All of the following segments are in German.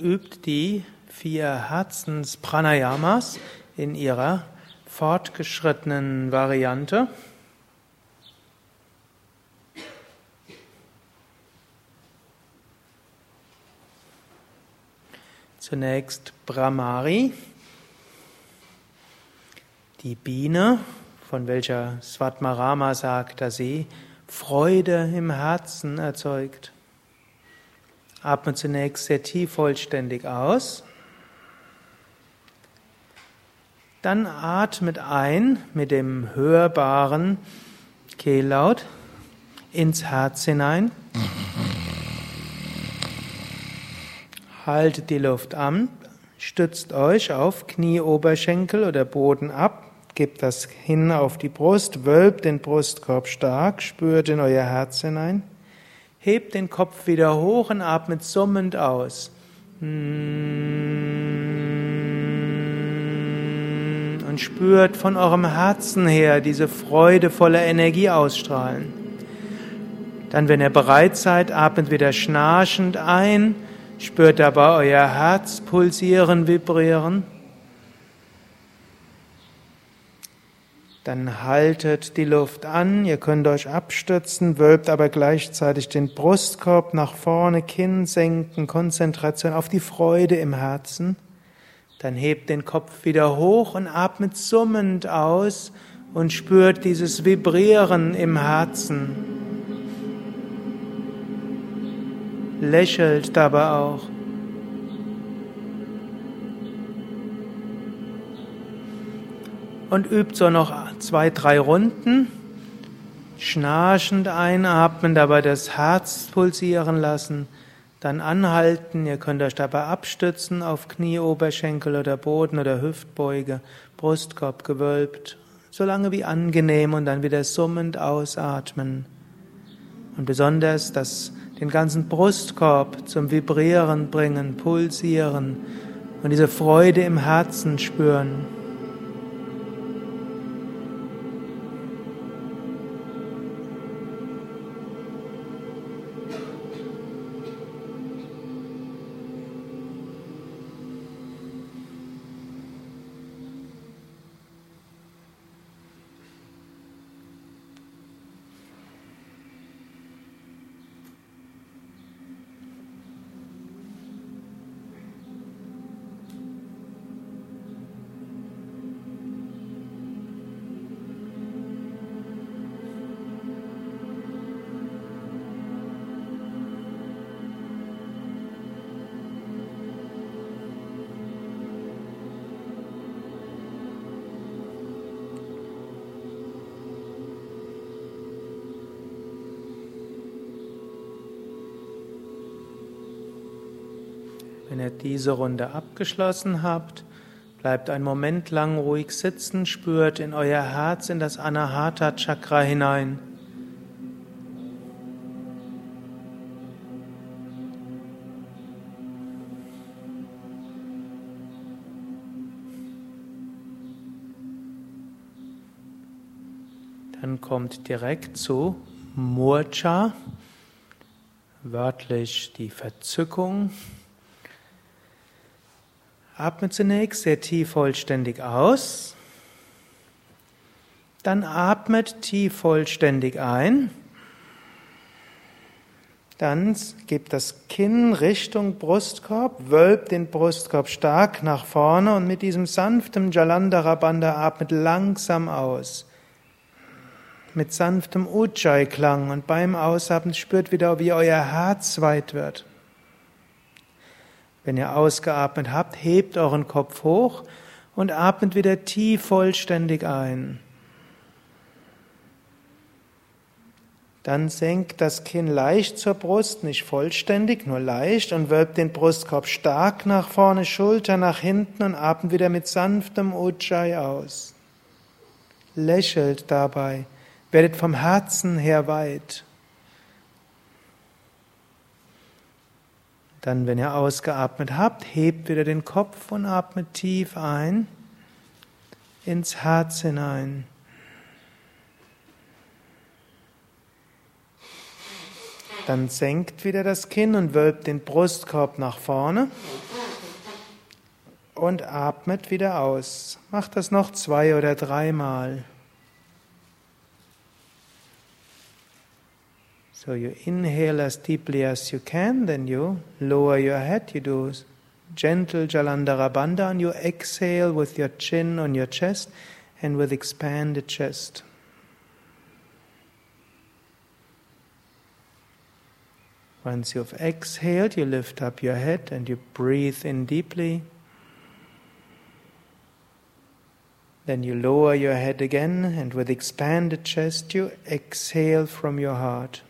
übt die vier Herzens-Pranayamas in ihrer fortgeschrittenen Variante. Zunächst Brahmari, die Biene, von welcher Svatmarama sagt, dass sie Freude im Herzen erzeugt. Atme zunächst sehr tief vollständig aus. Dann atmet ein mit dem hörbaren Kehllaut ins Herz hinein. Haltet die Luft an, stützt euch auf Knie, Oberschenkel oder Boden ab, gebt das hin auf die Brust, wölbt den Brustkorb stark, spürt in euer Herz hinein. Hebt den Kopf wieder hoch und atmet summend aus. Und spürt von eurem Herzen her diese freudevolle Energie ausstrahlen. Dann, wenn ihr bereit seid, atmet wieder schnarchend ein, spürt dabei euer Herz pulsieren, vibrieren. Dann haltet die Luft an, ihr könnt euch abstützen, wölbt aber gleichzeitig den Brustkorb nach vorne, Kinn senken, Konzentration auf die Freude im Herzen. Dann hebt den Kopf wieder hoch und atmet summend aus und spürt dieses Vibrieren im Herzen. Lächelt dabei auch. und übt so noch zwei, drei Runden. Schnarchend einatmen, dabei das Herz pulsieren lassen, dann anhalten. Ihr könnt euch dabei abstützen auf Knie, Oberschenkel oder Boden oder Hüftbeuge, Brustkorb gewölbt, solange wie angenehm und dann wieder summend ausatmen. Und besonders das, den ganzen Brustkorb zum Vibrieren bringen, pulsieren und diese Freude im Herzen spüren. Wenn ihr diese Runde abgeschlossen habt, bleibt einen Moment lang ruhig sitzen, spürt in euer Herz, in das Anahata Chakra hinein. Dann kommt direkt zu Murcha, wörtlich die Verzückung. Atme zunächst sehr tief vollständig aus. Dann atmet tief vollständig ein. Dann gebt das Kinn Richtung Brustkorb, wölbt den Brustkorb stark nach vorne und mit diesem sanften Jalandhara Bandha atmet langsam aus. Mit sanftem Ujjayi-Klang und beim Ausatmen spürt wieder, wie euer Herz weit wird. Wenn ihr ausgeatmet habt, hebt euren Kopf hoch und atmet wieder tief vollständig ein. Dann senkt das Kinn leicht zur Brust, nicht vollständig, nur leicht und wölbt den Brustkorb stark nach vorne, Schulter nach hinten und atmet wieder mit sanftem Ujjayi aus. Lächelt dabei, werdet vom Herzen her weit. Dann, wenn ihr ausgeatmet habt, hebt wieder den Kopf und atmet tief ein ins Herz hinein. Dann senkt wieder das Kinn und wölbt den Brustkorb nach vorne. und atmet wieder aus. Macht das noch zwei oder dreimal. So you inhale as deeply as you can, then you lower your head, you do gentle Jalandhara Bandha, and you exhale with your chin on your chest and with expanded chest. Once you've exhaled, you lift up your head and you breathe in deeply. Then you lower your head again, and with expanded chest, you exhale from your heart.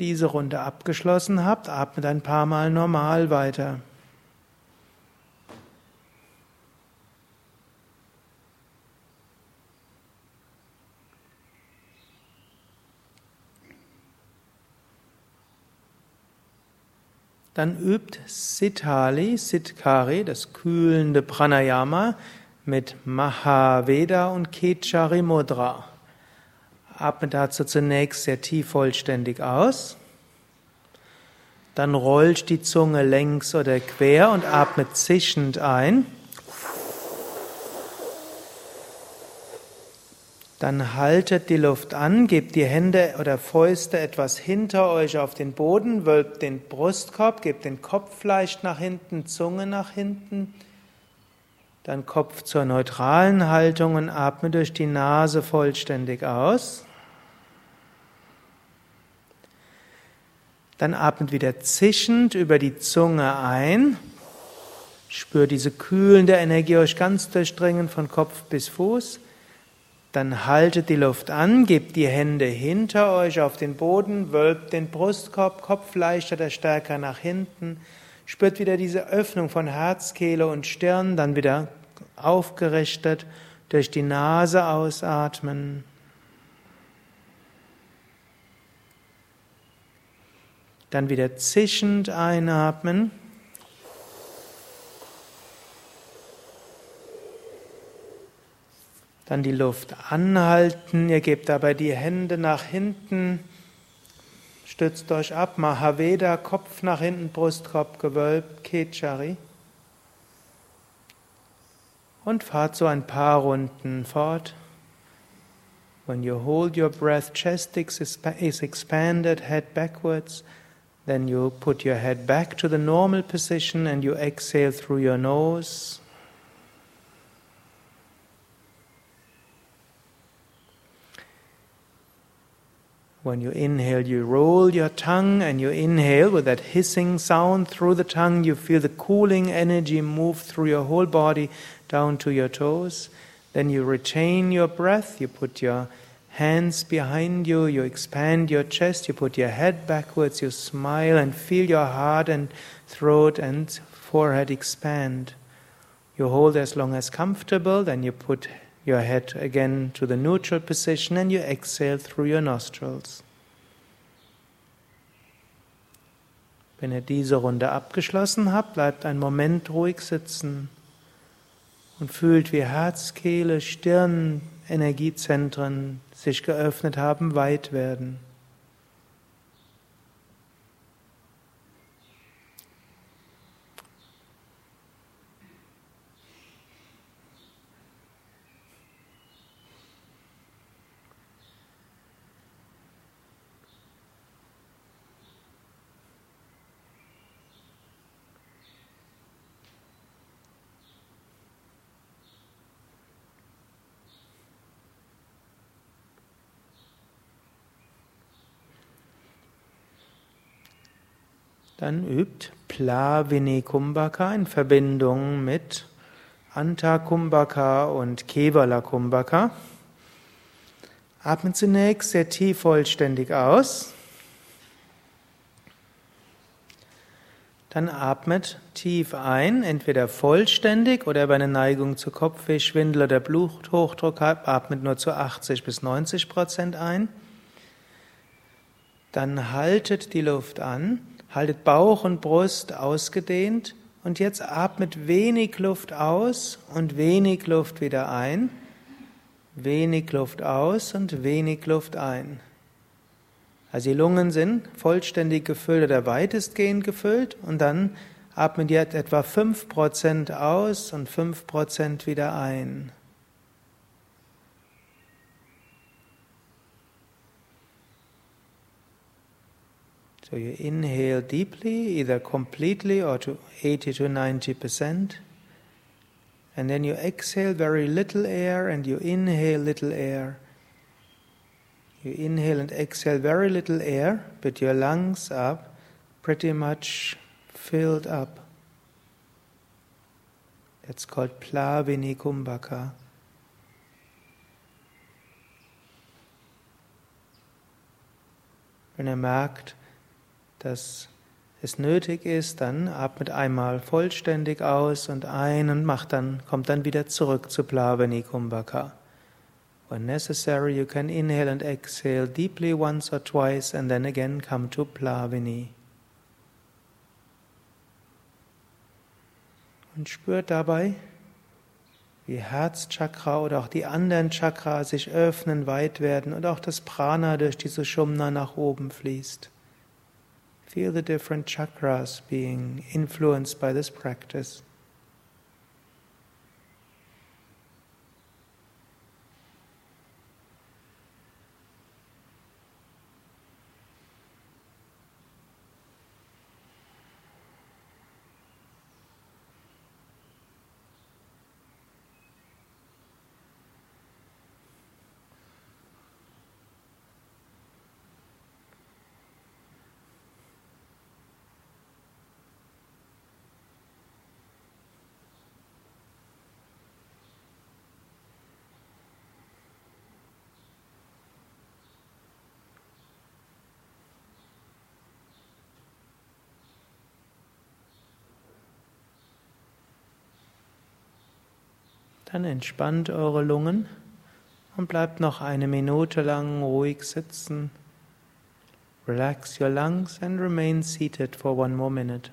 Diese Runde abgeschlossen habt, atmet ein paar Mal normal weiter. Dann übt Sitali, Sitkari, das kühlende Pranayama, mit Mahaveda und Kechari Mudra. Atme dazu zunächst sehr tief vollständig aus. Dann rollt die Zunge längs oder quer und atme zischend ein. Dann haltet die Luft an, gebt die Hände oder Fäuste etwas hinter euch auf den Boden, wölbt den Brustkorb, gebt den Kopf leicht nach hinten, Zunge nach hinten. Dann Kopf zur neutralen Haltung und atme durch die Nase vollständig aus. Dann atmet wieder zischend über die Zunge ein. Spürt diese kühlende Energie euch ganz durchdringen von Kopf bis Fuß. Dann haltet die Luft an, gebt die Hände hinter euch auf den Boden, wölbt den Brustkorb, Kopf leichter oder stärker nach hinten, spürt wieder diese Öffnung von Herz, Kehle und Stirn, dann wieder aufgerichtet durch die Nase ausatmen. Dann wieder zischend einatmen. Dann die Luft anhalten. Ihr gebt dabei die Hände nach hinten. Stützt euch ab. Mahaveda, Kopf nach hinten, Brustkorb gewölbt. Kechari. Und fahrt so ein paar Runden fort. When you hold your breath, chest is expanded, head backwards. Then you put your head back to the normal position and you exhale through your nose. When you inhale, you roll your tongue and you inhale with that hissing sound through the tongue. You feel the cooling energy move through your whole body down to your toes. Then you retain your breath. You put your hands behind you. You expand your chest. You put your head backwards. You smile and feel your heart and throat and forehead expand. You hold as long as comfortable. Then you put your head again to the neutral position and you exhale through your nostrils. Wenn ihr diese Runde abgeschlossen habt, bleibt einen Moment ruhig sitzen und fühlt, wie Herz, Kehle, Stirn, Energiezentren sich geöffnet haben, weit werden. Dann übt Plavini Kumbhaka in Verbindung mit Anta Kumbhaka und Kevala Kumbhaka. Atmet zunächst sehr tief vollständig aus. Dann atmet tief ein, entweder vollständig oder bei einer Neigung zu Kopfweh, Schwindel oder Bluthochdruck atmet nur zu 80 bis 90 Prozent ein. Dann haltet die Luft an Haltet Bauch und Brust ausgedehnt und jetzt atmet wenig Luft aus und wenig Luft wieder ein. wenig Luft aus und wenig Luft ein. Also die Lungen sind vollständig gefüllt oder weitestgehend gefüllt und dann atmen die etwa 5% aus und 5% wieder ein. So you inhale deeply, either completely or to 80 to 90 percent. And then you exhale very little air and you inhale little air. You inhale and exhale very little air, but your lungs are pretty much filled up. That's called Plavini Kumbhaka. Wenn ihr merkt, dass es nötig ist, dann atmet einmal vollständig aus und ein und macht dann, kommt dann wieder zurück zu Plavani Kumbhaka. When necessary, you can inhale and exhale deeply once or twice and then again come to Plavini. Und spürt dabei, wie Herzchakra oder auch die anderen Chakra sich öffnen, weit werden und auch das Prana durch diese Shumna nach oben fließt. Feel the different chakras being influenced by this practice. Dann entspannt eure Lungen und bleibt noch eine Minute lang ruhig sitzen. Relax your lungs and remain seated for one more minute.